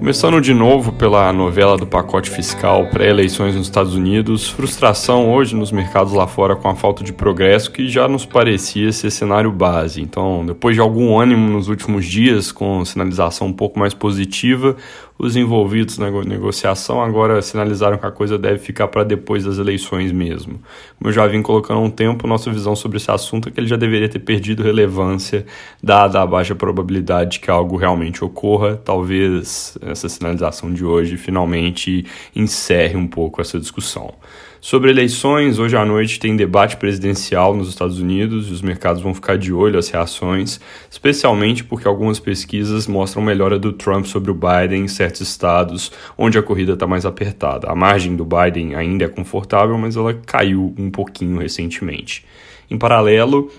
Começando de novo pela novela do pacote fiscal pré-eleições nos Estados Unidos, frustração hoje nos mercados lá fora com a falta de progresso que já nos parecia ser cenário base. Então, depois de algum ânimo nos últimos dias, com sinalização um pouco mais positiva, os envolvidos na negociação agora sinalizaram que a coisa deve ficar para depois das eleições mesmo. Como eu já vim colocando há um tempo, nossa visão sobre esse assunto é que ele já deveria ter perdido relevância, dada a baixa probabilidade de que algo realmente ocorra. Talvez essa sinalização de hoje finalmente encerre um pouco essa discussão. Sobre eleições, hoje à noite tem debate presidencial nos Estados Unidos e os mercados vão ficar de olho às reações, especialmente porque algumas pesquisas mostram melhora do Trump sobre o Biden em certos estados onde a corrida está mais apertada. A margem do Biden ainda é confortável, mas ela caiu um pouquinho recentemente. Em paralelo,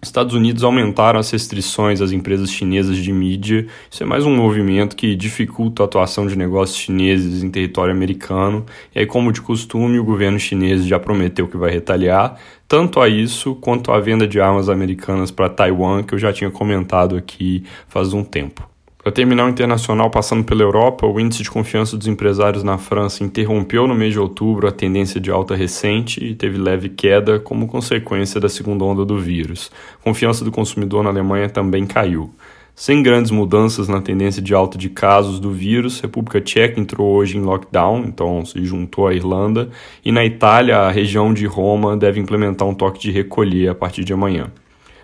Estados Unidos aumentaram as restrições às empresas chinesas de mídia. Isso é mais um movimento que dificulta a atuação de negócios chineses em território americano. E aí, como de costume, o governo chinês já prometeu que vai retaliar, tanto a isso quanto à venda de armas americanas para Taiwan, que eu já tinha comentado aqui faz um tempo. Para terminar o internacional passando pela Europa, o índice de confiança dos empresários na França interrompeu no mês de outubro a tendência de alta recente e teve leve queda como consequência da segunda onda do vírus. A confiança do consumidor na Alemanha também caiu. Sem grandes mudanças na tendência de alta de casos do vírus, a República Tcheca entrou hoje em lockdown, então se juntou à Irlanda, e na Itália, a região de Roma deve implementar um toque de recolher a partir de amanhã.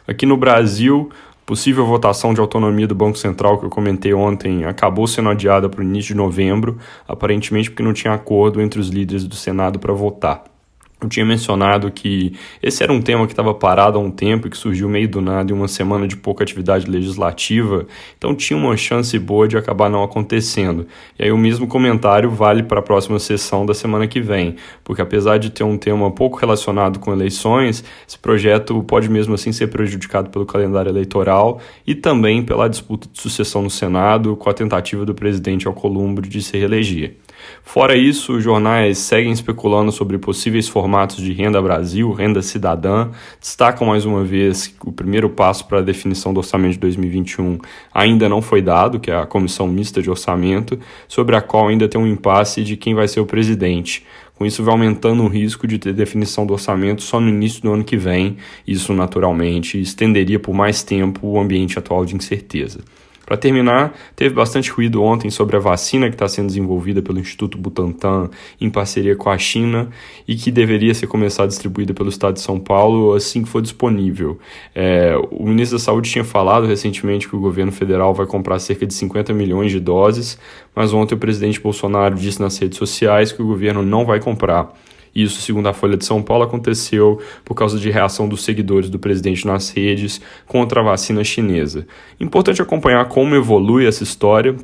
Aqui no Brasil, Possível votação de autonomia do Banco Central que eu comentei ontem acabou sendo adiada para o início de novembro, aparentemente porque não tinha acordo entre os líderes do Senado para votar. Eu tinha mencionado que esse era um tema que estava parado há um tempo e que surgiu meio do nada em uma semana de pouca atividade legislativa, então tinha uma chance boa de acabar não acontecendo. E aí o mesmo comentário vale para a próxima sessão da semana que vem, porque apesar de ter um tema pouco relacionado com eleições, esse projeto pode mesmo assim ser prejudicado pelo calendário eleitoral e também pela disputa de sucessão no Senado com a tentativa do presidente Alcolumbre de se reeleger. Fora isso, os jornais seguem especulando sobre possíveis formatos de renda Brasil, renda cidadã, destacam mais uma vez que o primeiro passo para a definição do orçamento de 2021 ainda não foi dado, que é a comissão mista de orçamento, sobre a qual ainda tem um impasse de quem vai ser o presidente. Com isso, vai aumentando o risco de ter definição do orçamento só no início do ano que vem. Isso, naturalmente, estenderia por mais tempo o ambiente atual de incerteza. Para terminar, teve bastante ruído ontem sobre a vacina que está sendo desenvolvida pelo Instituto Butantan em parceria com a China e que deveria ser começar distribuída pelo Estado de São Paulo assim que for disponível. É, o ministro da Saúde tinha falado recentemente que o governo federal vai comprar cerca de 50 milhões de doses, mas ontem o presidente Bolsonaro disse nas redes sociais que o governo não vai comprar. Isso, segundo a Folha de São Paulo, aconteceu por causa de reação dos seguidores do presidente nas redes contra a vacina chinesa. Importante acompanhar como evolui essa história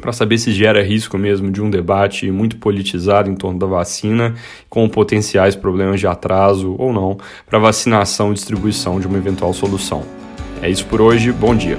para saber se gera risco mesmo de um debate muito politizado em torno da vacina, com potenciais problemas de atraso ou não para vacinação e distribuição de uma eventual solução. É isso por hoje, bom dia.